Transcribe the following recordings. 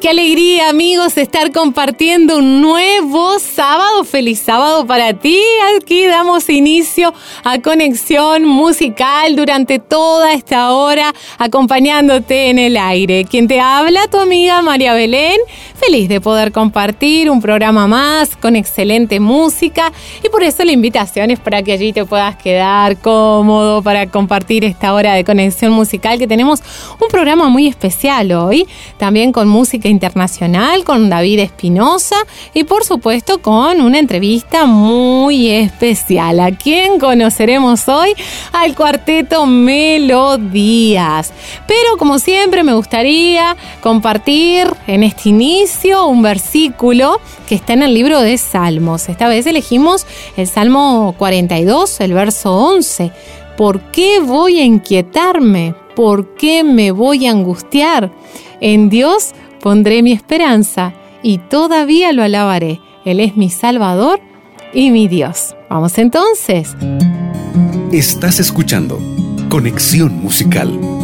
Qué alegría, amigos, estar compartiendo un nuevo sábado. Feliz sábado para ti. Aquí damos inicio a conexión musical durante toda esta hora, acompañándote en el aire. Quien te habla, tu amiga María Belén. Feliz de poder compartir un programa más con excelente música y por eso la invitación es para que allí te puedas quedar cómodo para compartir esta hora de conexión musical que tenemos un programa muy especial hoy, también con música internacional con David Espinosa y por supuesto con una entrevista muy especial. ¿A quién conoceremos hoy? Al cuarteto Melodías. Pero como siempre me gustaría compartir en este inicio un versículo que está en el libro de Salmos. Esta vez elegimos el Salmo 42, el verso 11. ¿Por qué voy a inquietarme? ¿Por qué me voy a angustiar? En Dios Pondré mi esperanza y todavía lo alabaré. Él es mi Salvador y mi Dios. Vamos entonces. Estás escuchando Conexión Musical.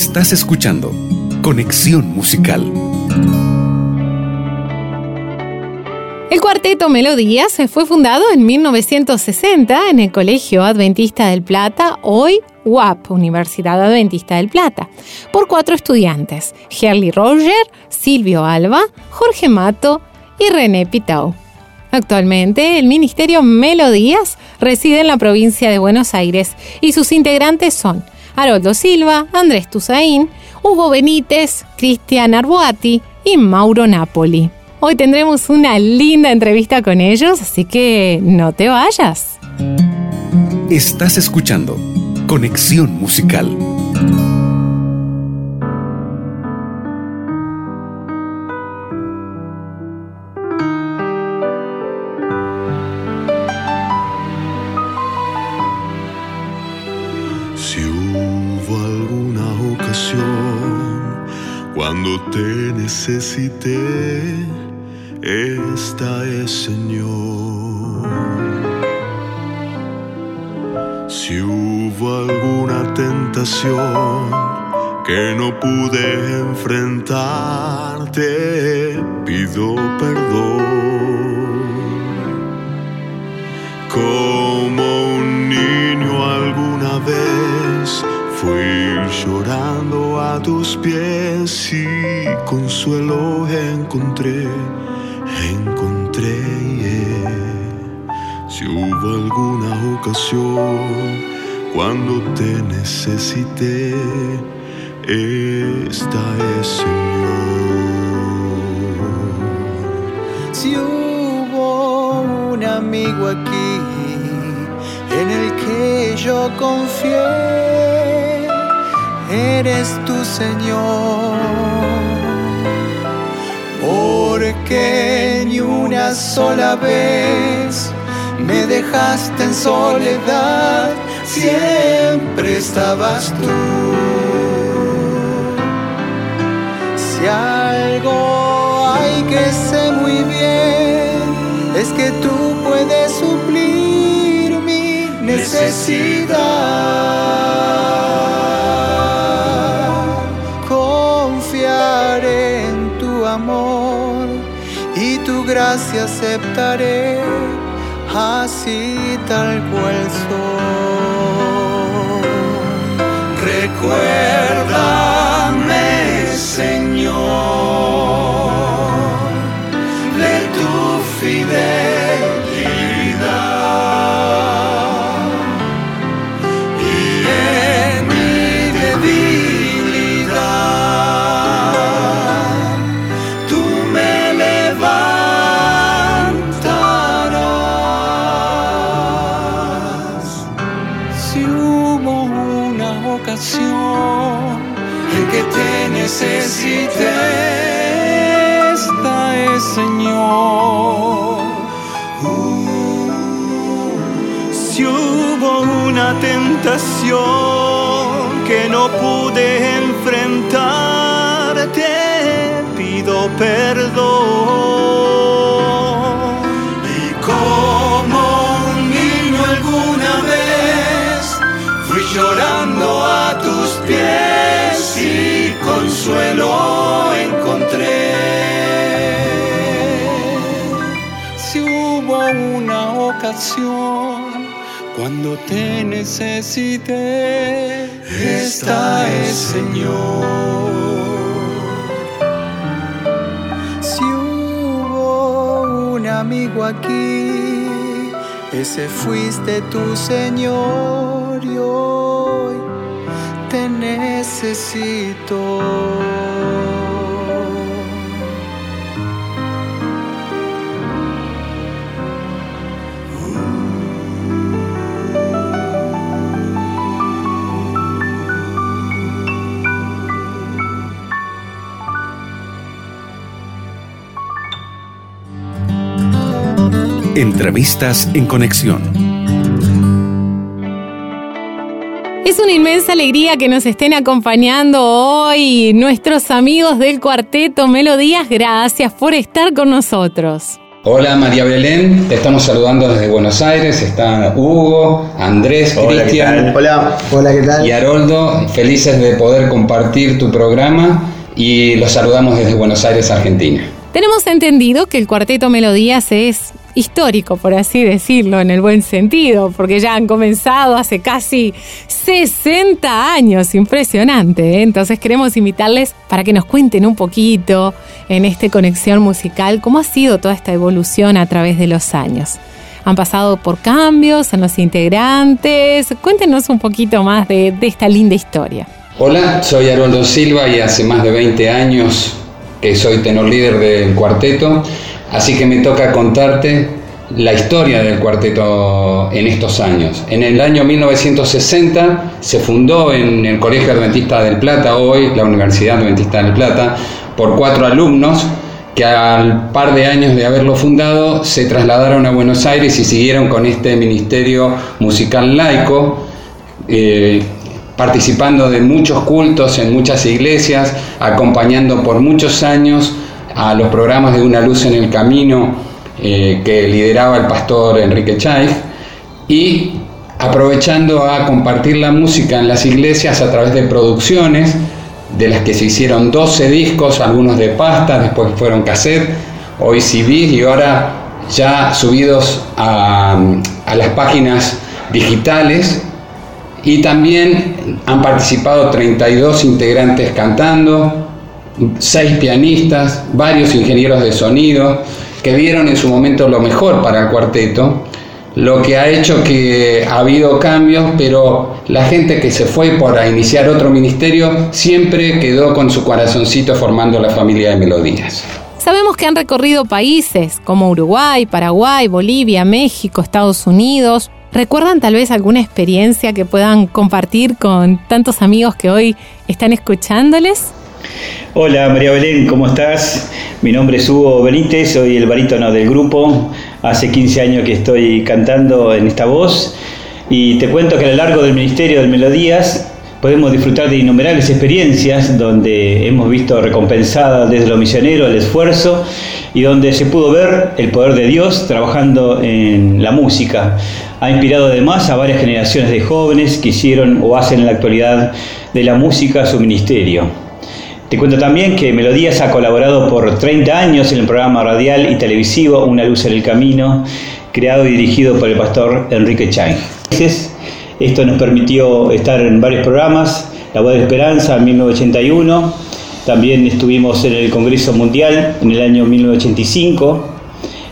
Estás escuchando Conexión Musical. El cuarteto Melodías fue fundado en 1960 en el Colegio Adventista del Plata, hoy UAP, Universidad Adventista del Plata, por cuatro estudiantes, Herly Roger, Silvio Alba, Jorge Mato y René Pitau. Actualmente, el Ministerio Melodías reside en la provincia de Buenos Aires y sus integrantes son Haroldo Silva, Andrés Tusaín, Hugo Benítez, Cristian Arboati y Mauro Napoli. Hoy tendremos una linda entrevista con ellos, así que no te vayas. Estás escuchando Conexión Musical. Cuando te necesité, esta es Señor. Si hubo alguna tentación que no pude enfrentarte, pido perdón. Como un niño alguna vez fui llorando tus pies y consuelo encontré, encontré. Si hubo alguna ocasión cuando te necesité, esta es Señor. Si hubo un amigo aquí en el que yo confié, eres tu Señor. Porque ni una sola vez me dejaste en soledad, siempre estabas tú. Si algo hay que sé muy bien, es que tú puedes suplir mi necesidad. Gracia aceptaré, así tal cual soy. Recuérdame, que no pude enfrentar, te pido perdón. Y como un niño alguna vez, fui llorando a tus pies y consuelo encontré. Si hubo una ocasión cuando te necesité, Esta es Señor. Si hubo un amigo aquí, ese fuiste tu Señor y hoy te necesito. Entrevistas en conexión. Es una inmensa alegría que nos estén acompañando hoy nuestros amigos del cuarteto Melodías. Gracias por estar con nosotros. Hola María Belén, te estamos saludando desde Buenos Aires. Están Hugo, Andrés, Cristian. Hola, hola, ¿qué tal? Y Haroldo, felices de poder compartir tu programa y los saludamos desde Buenos Aires, Argentina. Tenemos entendido que el cuarteto Melodías es histórico, por así decirlo, en el buen sentido, porque ya han comenzado hace casi 60 años, impresionante. ¿eh? Entonces queremos invitarles para que nos cuenten un poquito en esta conexión musical cómo ha sido toda esta evolución a través de los años. Han pasado por cambios en los integrantes. Cuéntenos un poquito más de, esta linda historia. Hola, soy Haroldo Silva y hace más de 20 años que soy tenor líder del cuarteto. Así que me toca contarte la historia del cuarteto en estos años. En el año 1960 se fundó en el Colegio Adventista del Plata, hoy la Universidad Adventista del Plata, por cuatro alumnos que al par de años de haberlo fundado se trasladaron a Buenos Aires y siguieron con este ministerio musical laico, eh, participando de muchos cultos en muchas iglesias, acompañando por muchos años a los programas de Una Luz en el Camino eh, que lideraba el pastor Enrique Chay y aprovechando a compartir la música en las iglesias a través de producciones, de las que se hicieron 12 discos, algunos de pasta, después fueron cassette, hoy CDs y ahora ya subidos a, a las páginas digitales. Y también han participado 32 integrantes cantando, seis pianistas, varios ingenieros de sonido, que dieron en su momento lo mejor para el cuarteto, lo que ha hecho que ha habido cambios, pero la gente que se fue para iniciar otro ministerio siempre quedó con su corazoncito formando la familia de melodías. Sabemos que han recorrido países como Uruguay, Paraguay, Bolivia, México, Estados Unidos. ¿Recuerdan tal vez alguna experiencia que puedan compartir con tantos amigos que hoy están escuchándoles? Hola María Belén, ¿cómo estás? Mi nombre es Hugo Benítez, soy el barítono del grupo. Hace 15 años que estoy cantando en esta voz y te cuento que a lo largo del Ministerio de Melodías podemos disfrutar de innumerables experiencias donde hemos visto recompensada desde lo misionero el esfuerzo y donde se pudo ver el poder de Dios trabajando en la música. Ha inspirado además a varias generaciones de jóvenes que hicieron o hacen en la actualidad de la música su ministerio. Te cuento también que Melodías ha colaborado por 30 años en el programa radial y televisivo Una luz en el camino, creado y dirigido por el pastor Enrique Chay. Esto nos permitió estar en varios programas, La Voz de Esperanza en 1981, también estuvimos en el Congreso Mundial en el año 1985,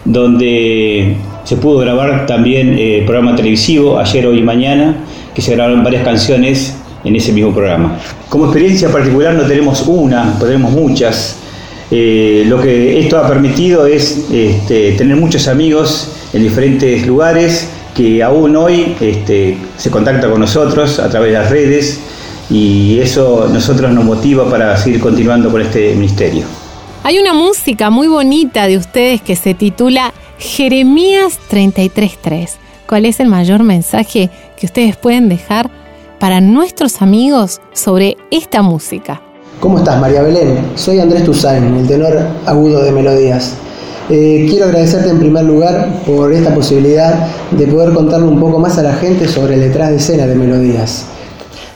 donde se pudo grabar también el eh, programa televisivo Ayer, Hoy y Mañana, que se grabaron varias canciones en ese mismo programa. Como experiencia particular no tenemos una, tenemos muchas. Eh, lo que esto ha permitido es este, tener muchos amigos en diferentes lugares que aún hoy este, se contactan con nosotros a través de las redes y eso nosotros nos motiva para seguir continuando con este ministerio. Hay una música muy bonita de ustedes que se titula Jeremías 33.3. ¿Cuál es el mayor mensaje que ustedes pueden dejar para nuestros amigos sobre esta música. ¿Cómo estás, María Belén? Soy Andrés Tusain, el tenor agudo de Melodías. Eh, quiero agradecerte en primer lugar por esta posibilidad de poder contarle un poco más a la gente sobre el detrás de escena de Melodías.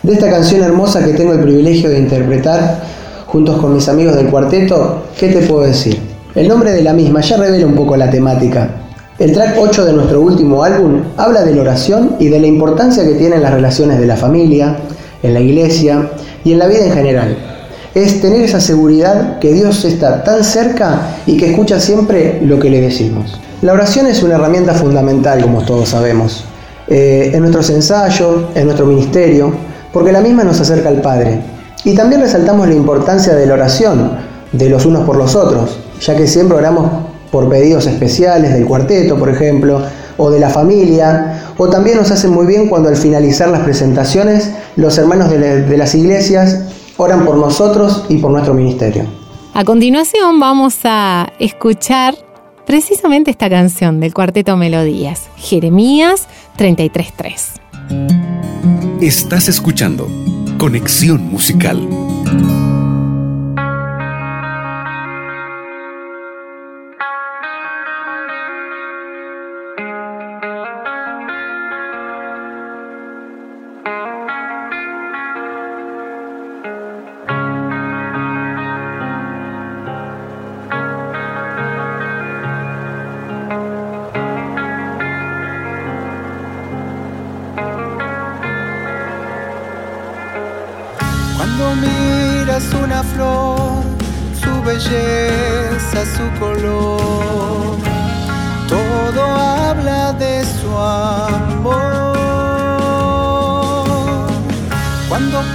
De esta canción hermosa que tengo el privilegio de interpretar juntos con mis amigos del cuarteto, ¿qué te puedo decir? El nombre de la misma ya revela un poco la temática, el track 8 de nuestro último álbum habla de la oración y de la importancia que tienen las relaciones de la familia, en la iglesia y en la vida en general. Es tener esa seguridad que Dios está tan cerca y que escucha siempre lo que le decimos. La oración es una herramienta fundamental, como todos sabemos, eh, en nuestros ensayos, en nuestro ministerio, porque la misma nos acerca al Padre. Y también resaltamos la importancia de la oración, de los unos por los otros, ya que siempre oramos por pedidos especiales del cuarteto, por ejemplo, o de la familia, o también nos hacen muy bien cuando al finalizar las presentaciones los hermanos de, las iglesias oran por nosotros y por nuestro ministerio. A continuación vamos a escuchar precisamente esta canción del cuarteto Melodías, Jeremías 33.3. Estás escuchando Conexión Musical.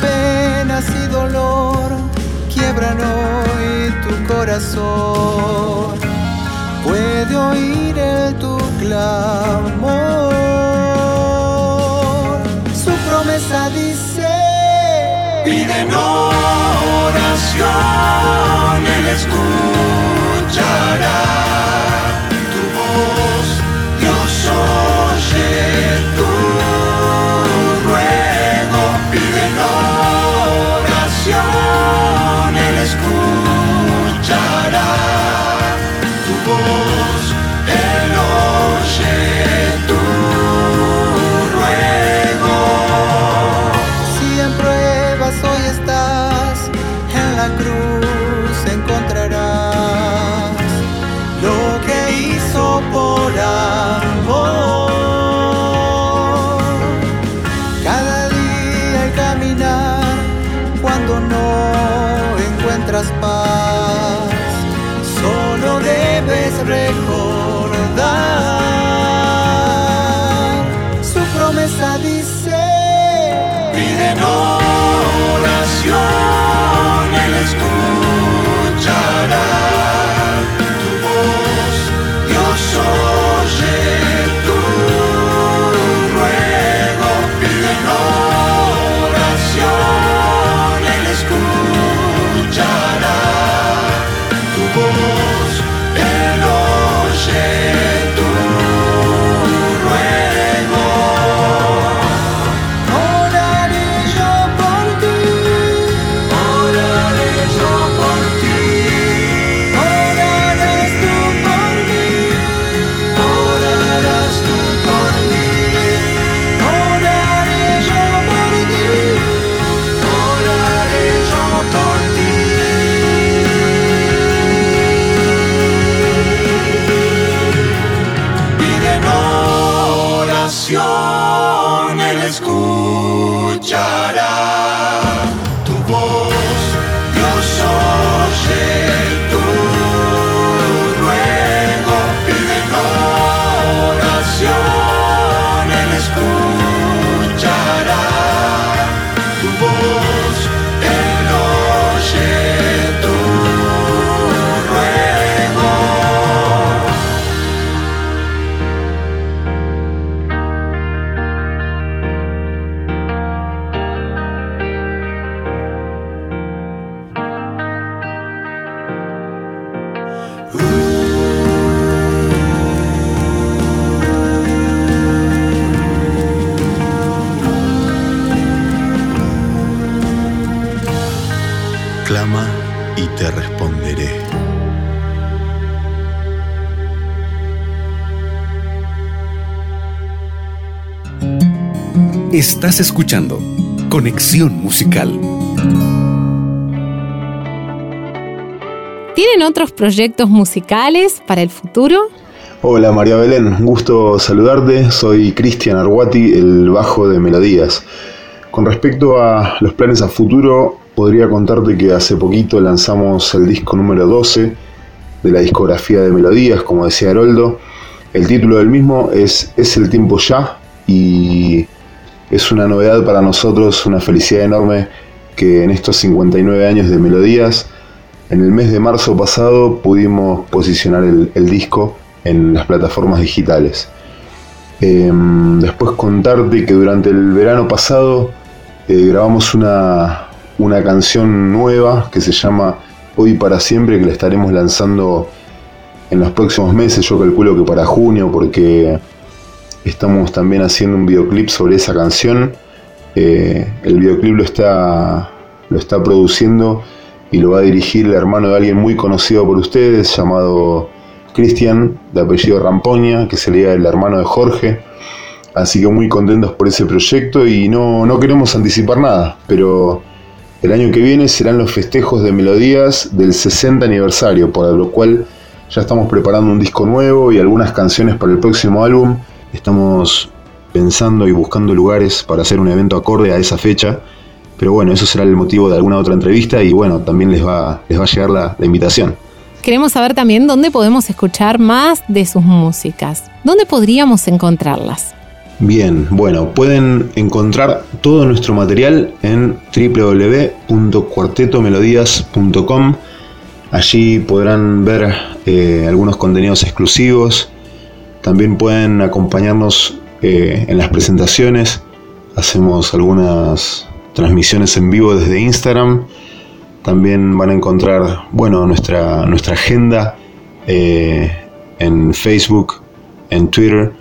Penas y dolor quiebran hoy tu corazón, puede oír el tu clamor. Su promesa dice, piden oración, Él escuchará Estás escuchando Conexión Musical. ¿Tienen otros proyectos musicales para el futuro? Hola María Belén, un gusto saludarte. Soy Cristian Arguati, el bajo de Melodías. Con respecto a los planes a futuro, podría contarte que hace poquito lanzamos el disco número 12 de la discografía de Melodías, como decía Haroldo. El título del mismo es Es el tiempo ya y es una novedad para nosotros, una felicidad enorme que en estos 59 años de Melodías, en el mes de marzo pasado pudimos posicionar el, disco en las plataformas digitales. Eh, después contarte que durante el verano pasado eh, grabamos una, una canción nueva que se llama Hoy para siempre, que la estaremos lanzando en los próximos meses, yo calculo que para junio, porque estamos también haciendo un videoclip sobre esa canción. Eh, el videoclip lo está, lo está produciendo y lo va a dirigir el hermano de alguien muy conocido por ustedes, llamado Cristian, de apellido Rampoña, que sería el hermano de Jorge. Así que muy contentos por ese proyecto y no, no queremos anticipar nada, pero el año que viene serán los festejos de melodías del 60 aniversario, por lo cual ya estamos preparando un disco nuevo y algunas canciones para el próximo álbum. Estamos pensando y buscando lugares para hacer un evento acorde a esa fecha Pero bueno, eso será el motivo de alguna otra entrevista y bueno, también les va, les va a llegar la, la invitación. Queremos saber también dónde podemos escuchar más de sus músicas. ¿Dónde podríamos encontrarlas? Bien, bueno, pueden encontrar todo nuestro material en www.cuartetomelodías.com. Allí podrán ver eh, algunos contenidos exclusivos. También pueden acompañarnos eh, en las presentaciones. Hacemos algunas transmisiones en vivo desde Instagram. También van a encontrar, bueno, nuestra, nuestra agenda eh, en Facebook, en Twitter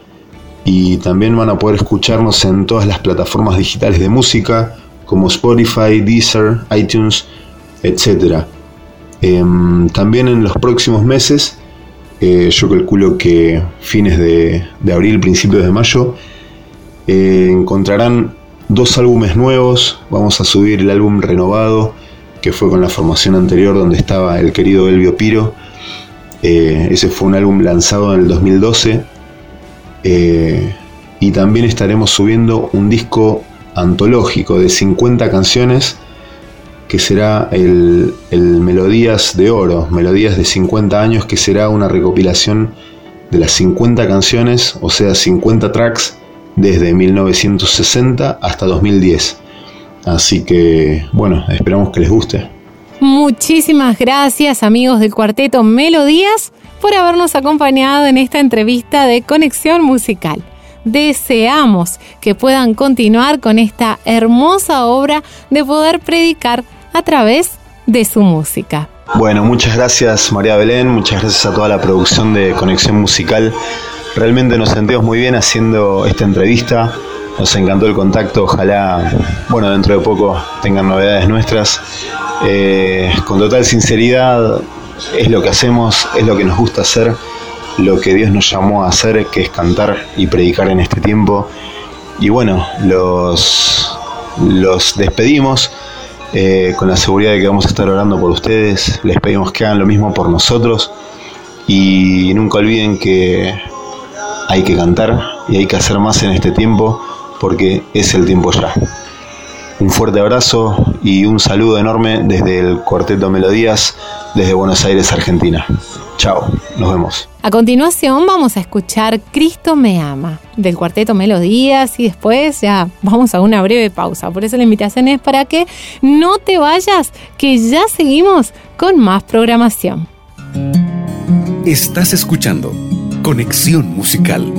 y también van a poder escucharnos en todas las plataformas digitales de música como Spotify, Deezer, iTunes, etc. Em, también en los próximos meses, eh, yo calculo que fines de, de abril, principios de mayo, eh, encontrarán dos álbumes nuevos. Vamos a subir el álbum renovado, que fue con la formación anterior donde estaba el querido Elvio Piro. Eh, ese fue un álbum lanzado en el 2012 eh, y también estaremos subiendo un disco antológico de 50 canciones que será el, el, Melodías de Oro, Melodías de 50 años, que será una recopilación de las 50 canciones, o sea, 50 tracks desde 1960 hasta 2010. Así que, bueno, esperamos que les guste. Muchísimas gracias amigos del cuarteto Melodías por habernos acompañado en esta entrevista de Conexión Musical. Deseamos que puedan continuar con esta hermosa obra de poder predicar a través de su música. Bueno, muchas gracias María Belén, muchas gracias a toda la producción de Conexión Musical. Realmente nos sentimos muy bien haciendo esta entrevista. Nos encantó el contacto, ojalá, bueno, dentro de poco tengan novedades nuestras. Eh, con total sinceridad, es lo que hacemos, es lo que nos gusta hacer, lo que Dios nos llamó a hacer, que es cantar y predicar en este tiempo. Y bueno, los, los despedimos eh, con la seguridad de que vamos a estar orando por ustedes. Les pedimos que hagan lo mismo por nosotros. Y nunca olviden que hay que cantar y hay que hacer más en este tiempo porque es el tiempo ya. Un fuerte abrazo y un saludo enorme desde el Cuarteto Melodías, desde Buenos Aires, Argentina. Chao, nos vemos. A continuación vamos a escuchar Cristo me ama del Cuarteto Melodías y después ya vamos a una breve pausa. Por eso la invitación es para que no te vayas, que ya seguimos con más programación. Estás escuchando Conexión Musical.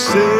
Esto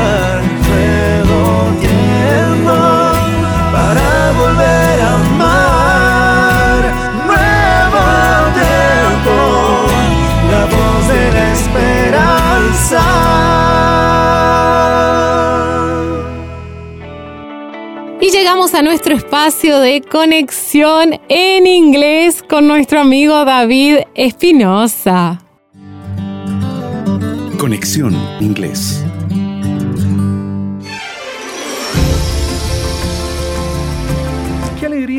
Llegamos a nuestro espacio de conexión en inglés con nuestro amigo David Espinosa. Conexión Inglés.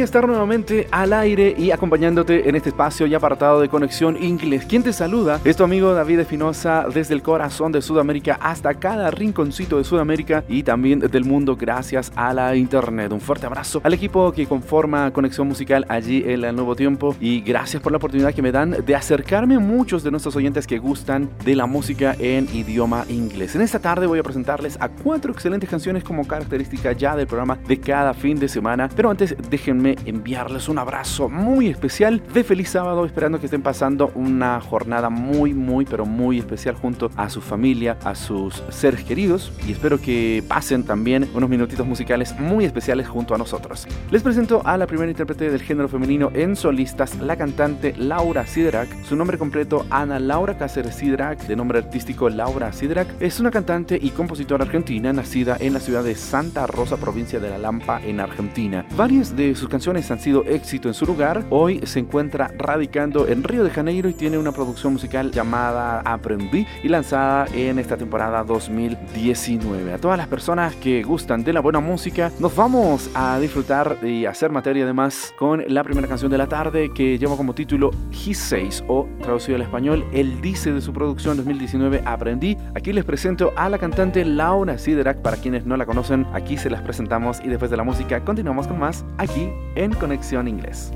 Estar nuevamente al aire y acompañándote en este espacio y apartado de conexión inglés. ¿Quién te saluda? Es tu amigo David Espinosa desde el corazón de Sudamérica hasta cada rinconcito de Sudamérica y también del mundo gracias a la internet. Un fuerte abrazo al equipo que conforma Conexión Musical allí en el Nuevo Tiempo y gracias por la oportunidad que me dan de acercarme a muchos de nuestros oyentes que gustan de la música en idioma inglés. En esta tarde voy a presentarles a cuatro excelentes canciones como característica ya del programa de cada fin de semana, pero antes déjenme enviarles un abrazo muy especial de feliz sábado, esperando que estén pasando una jornada muy, muy, pero muy especial junto a su familia, a sus seres queridos y espero que pasen también unos minutitos musicales muy especiales junto a nosotros. Les presento a la primera intérprete del género femenino en solistas, la cantante Laura Sidrak. Su nombre completo, Ana Laura Cáceres Sidrak, de nombre artístico Laura Sidrak, es una cantante y compositora argentina nacida en la ciudad de Santa Rosa, provincia de La Lampa, en Argentina. Varias de sus canciones han sido éxito en su lugar. Hoy se encuentra radicando en Río de Janeiro y tiene una producción musical llamada Aprendí y lanzada en esta temporada 2019. A todas las personas que gustan de la buena música, nos vamos a disfrutar y hacer materia además con la primera canción de la tarde que lleva como título He Says o traducido al español Él dice de su producción 2019 Aprendí. Aquí les presento a la cantante Laura Siderak. Para quienes no la conocen, aquí se las presentamos y después de la música continuamos con más aquí en Conexión Inglés.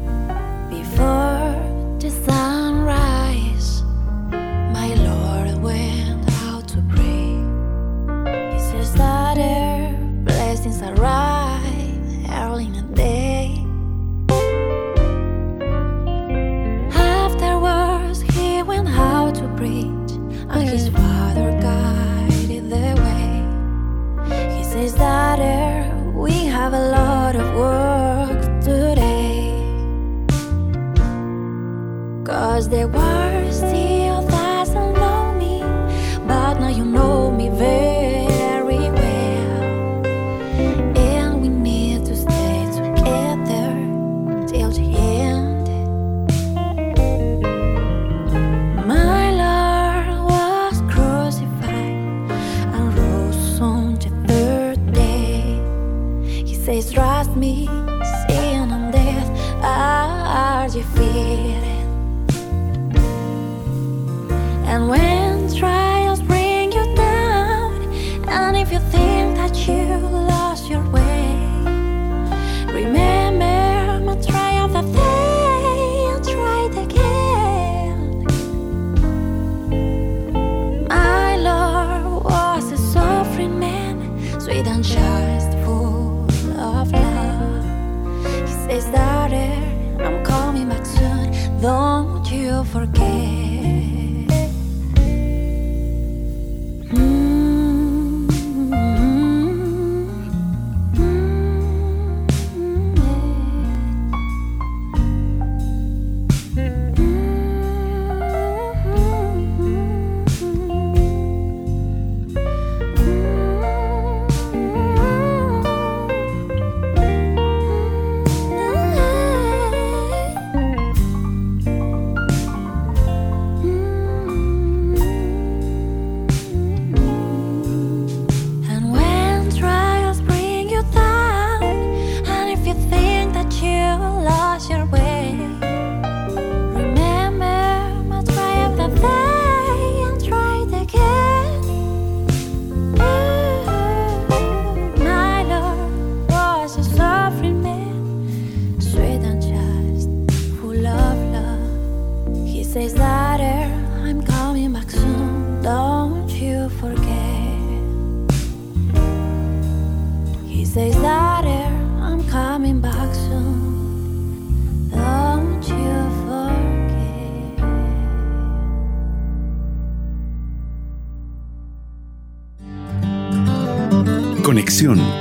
Before the sunrise, my Lord Cause there were.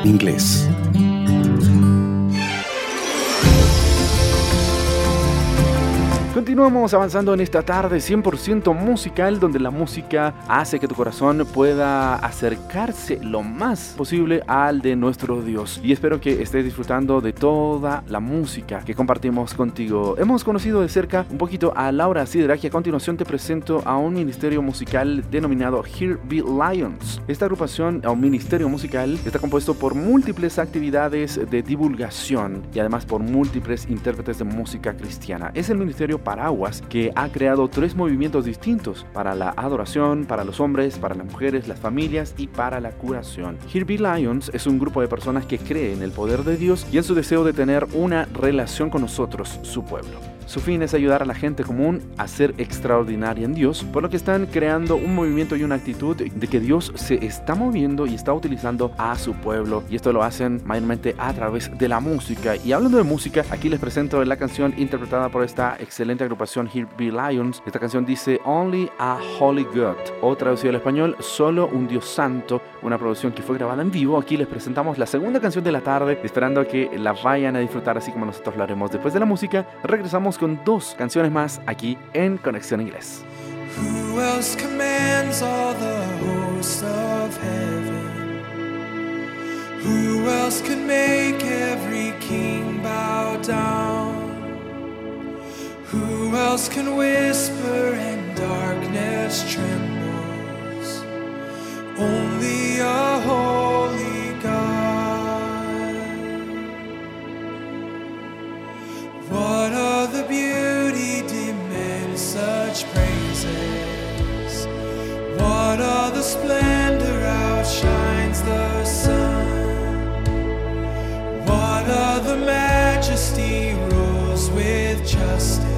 Inglés. Continuamos avanzando en esta tarde 100% musical donde la música hace que tu corazón pueda acercarse lo más posible al de nuestro Dios. Y espero que estés disfrutando de toda la música que compartimos contigo. Hemos conocido de cerca un poquito a Laura Sidra y a continuación te presento a un ministerio musical denominado Here Be Lions. Esta agrupación o ministerio musical está compuesto por múltiples actividades de divulgación y además por múltiples intérpretes de música cristiana. Es el ministerio Paraguas, que ha creado tres movimientos distintos para la adoración, para los hombres, para las mujeres, las familias y para la curación. Be Lions es un grupo de personas que cree en el poder de Dios y en su deseo de tener una relación con nosotros, su pueblo. Su fin es ayudar a la gente común a ser extraordinaria en Dios, por lo que están creando un movimiento y una actitud de que Dios se está moviendo y está utilizando a su pueblo. Y esto lo hacen mayormente a través de la música. Y hablando de música, aquí les presento la canción interpretada por esta excelente agrupación Here Be Lions. Esta canción dice Only a Holy God, o traducido al español, Solo un Dios Santo, una producción que fue grabada en vivo. Aquí les presentamos la segunda canción de la tarde, esperando que la vayan a disfrutar así como nosotros lo haremos. Después de la música, regresamos con dos canciones más aquí en Conexión Inglés. Who else commands all the hosts of heaven? Who else can make every king bow down? Who else can whisper and darkness trembles? Only a holy God. Such praises? What other splendor outshines the sun? What other majesty rules with justice?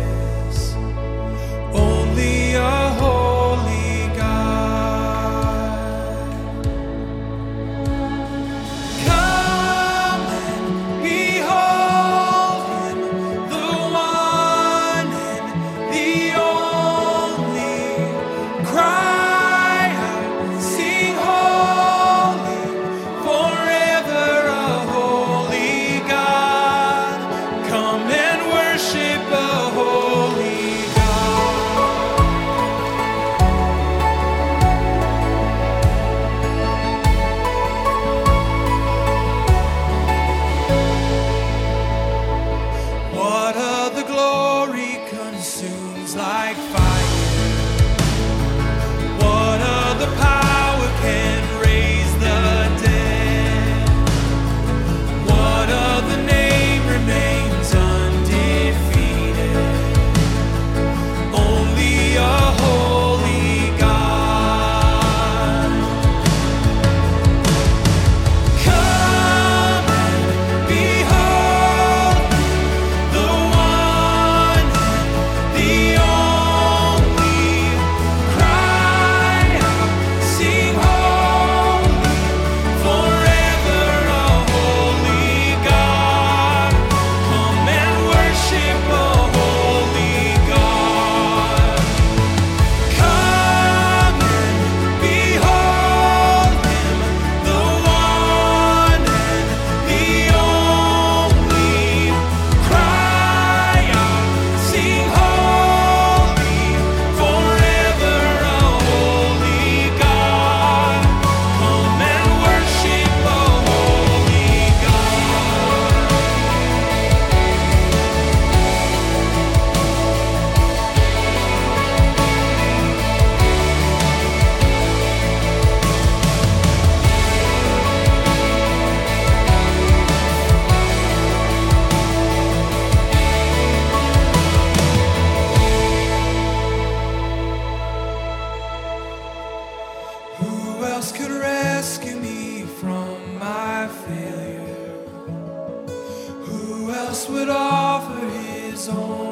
Would offer his only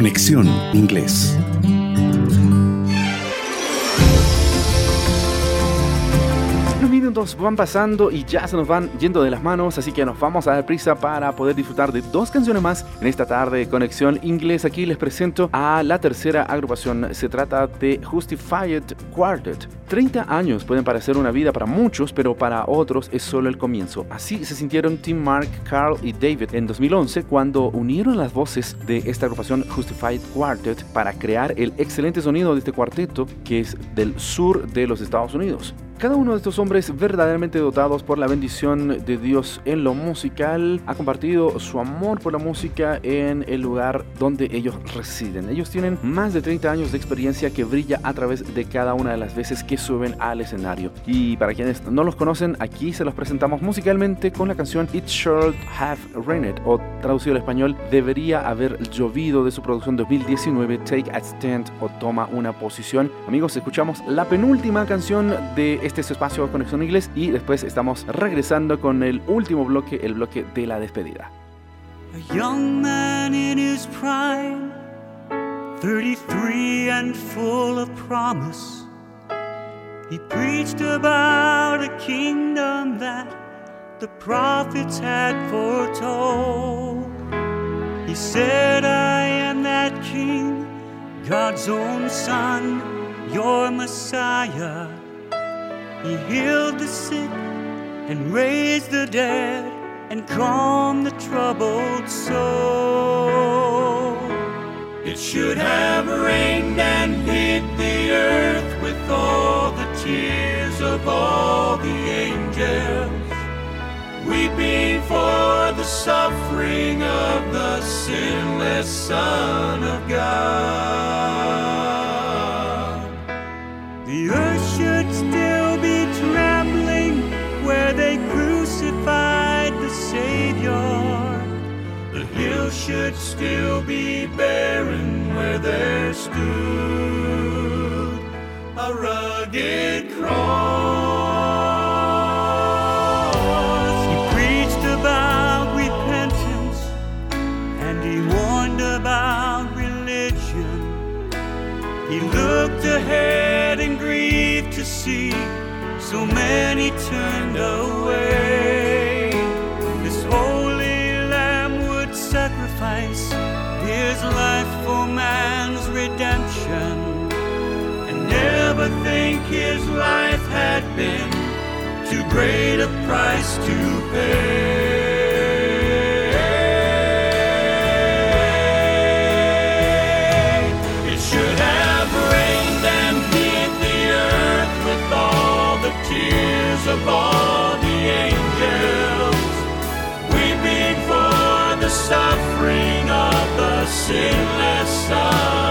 Conexión Inglés. Minutos van pasando y ya se nos van yendo de las manos, así que nos vamos a dar prisa para poder disfrutar de dos canciones más en esta tarde de Conexión Inglés. Aquí les presento a la tercera agrupación. Se trata de Justified Quartet. 30 años pueden parecer una vida para muchos, pero para otros es solo el comienzo. Así se sintieron Tim Mark, Carl y David en 2011 cuando unieron las voces de esta agrupación Justified Quartet para crear el excelente sonido de este cuarteto que es del sur de los Estados Unidos. Cada uno de estos hombres verdaderamente dotados por la bendición de Dios en lo musical ha compartido su amor por la música en el lugar donde ellos residen. Ellos tienen más de 30 años de experiencia que brilla a través de cada una de las veces que suben al escenario. Y para quienes no los conocen, aquí se los presentamos musicalmente con la canción It Should Have Rained o traducido al español Debería haber llovido de su producción 2019 Take a Stand o Toma una posición. Amigos, escuchamos la penúltima canción de este es espacio de Conexión Inglés y después estamos regresando con el último bloque, el bloque de la despedida. A young man in his prime, 33 and full of promise. He preached about a kingdom that the prophets had foretold. He said, I am that king, God's own son, your Messiah. He healed the sick and raised the dead and calmed the troubled soul. It should have rained and hit the earth with all the tears of all the angels, weeping for the suffering of the sinless Son of God. Should still be barren where there stood a rugged cross. He preached about repentance and he warned about religion. He looked ahead and grieved to see so many turned away. Redemption and never think his life had been too great a price to pay. It should have rained and hit the earth with all the tears of all the angels, weeping for the suffering of the sinless Son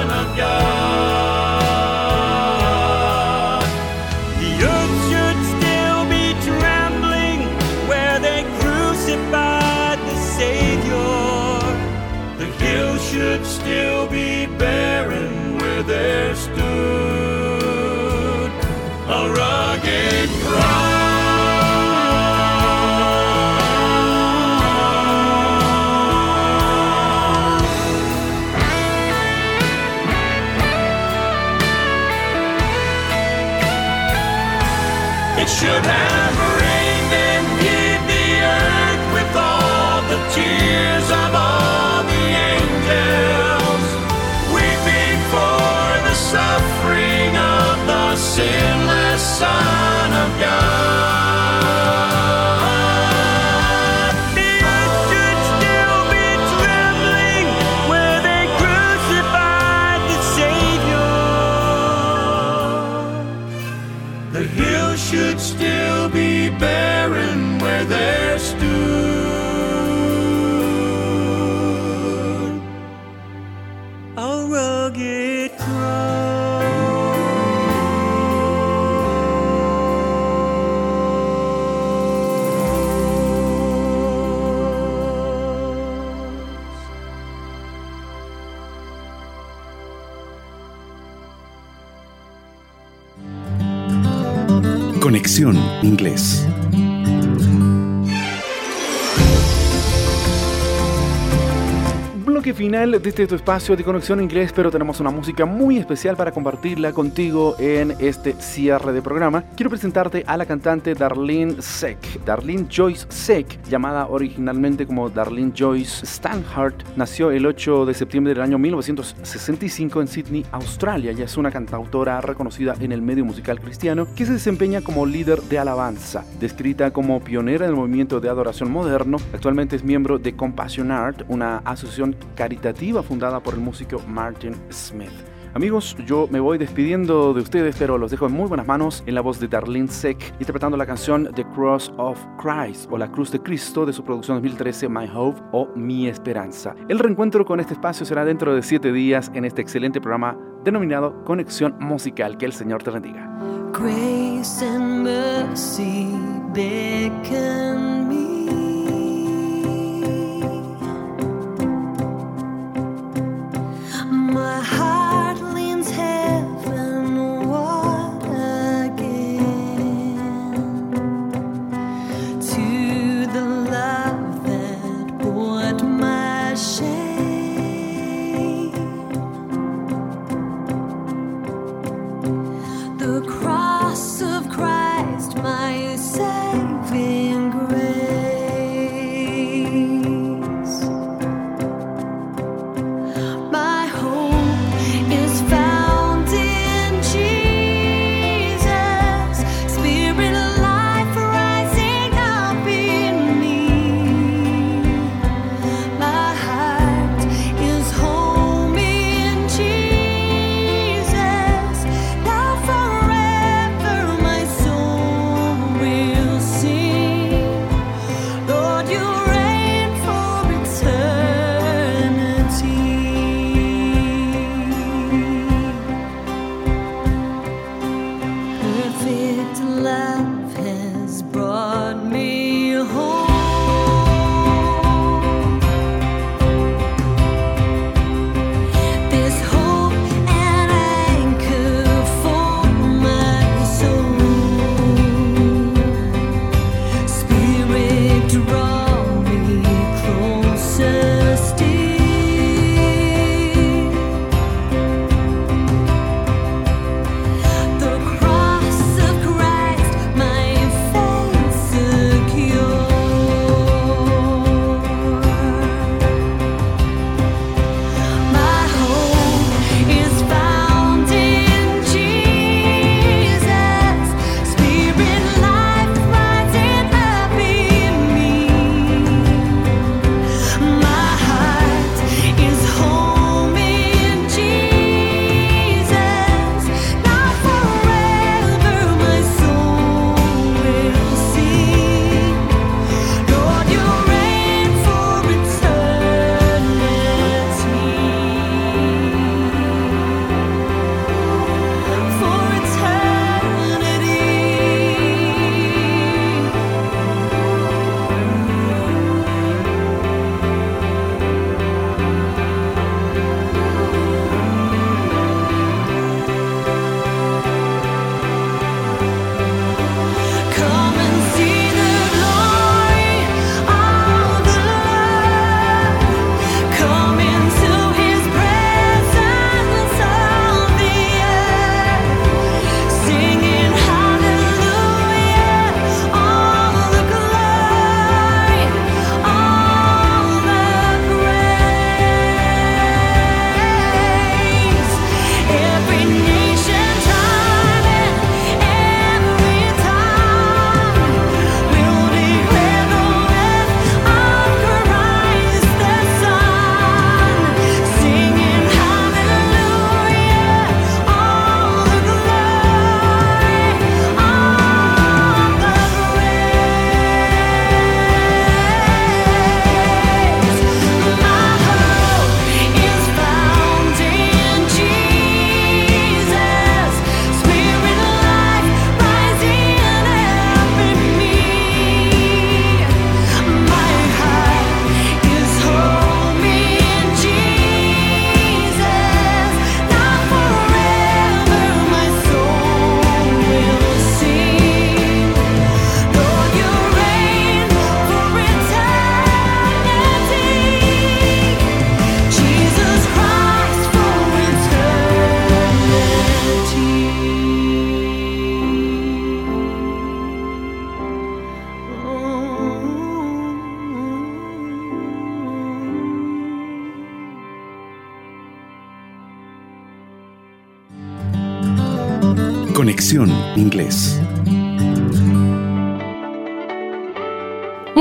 It Conexión Inglés. Bloque final de este tu espacio de conexión inglés, pero tenemos una música muy especial para compartirla contigo en este cierre de programa. Quiero presentarte a la cantante Darlene Seck. Darlene Joyce Seck, llamada originalmente como Darlene Joyce Stanhart, nació el 8 de septiembre del año 1965 en Sydney, Australia. Ella es una cantautora reconocida en el medio musical cristiano que se desempeña como líder de alabanza. Descrita como pionera en el movimiento de adoración moderno, actualmente es miembro de Compassion Art, una asociación caritativa fundada por el músico Martin Smith. Amigos, yo me voy despidiendo de ustedes, pero los dejo en muy buenas manos en la voz de Darlene Seck, interpretando la canción The Cross of Christ o La Cruz de Cristo de su producción 2013 My Hope o Mi Esperanza. El reencuentro con este espacio será dentro de siete días en este excelente programa denominado Conexión Musical. Que el Señor te bendiga. My heart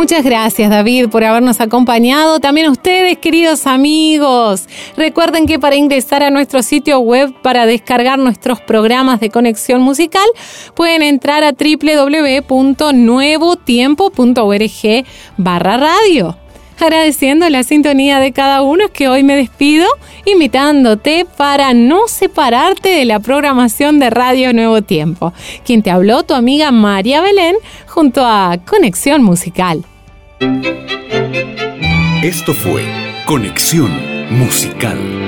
Muchas gracias David por habernos acompañado. También ustedes, queridos amigos. Recuerden que para ingresar a nuestro sitio web para descargar nuestros programas de conexión musical, pueden entrar a www.nuevotiempo.org barra radio. Agradeciendo la sintonía de cada uno es que hoy me despido, invitándote para no separarte de la programación de Radio Nuevo Tiempo. Quien te habló, tu amiga María Belén, junto a Conexión Musical. Esto fue Conexión Musical.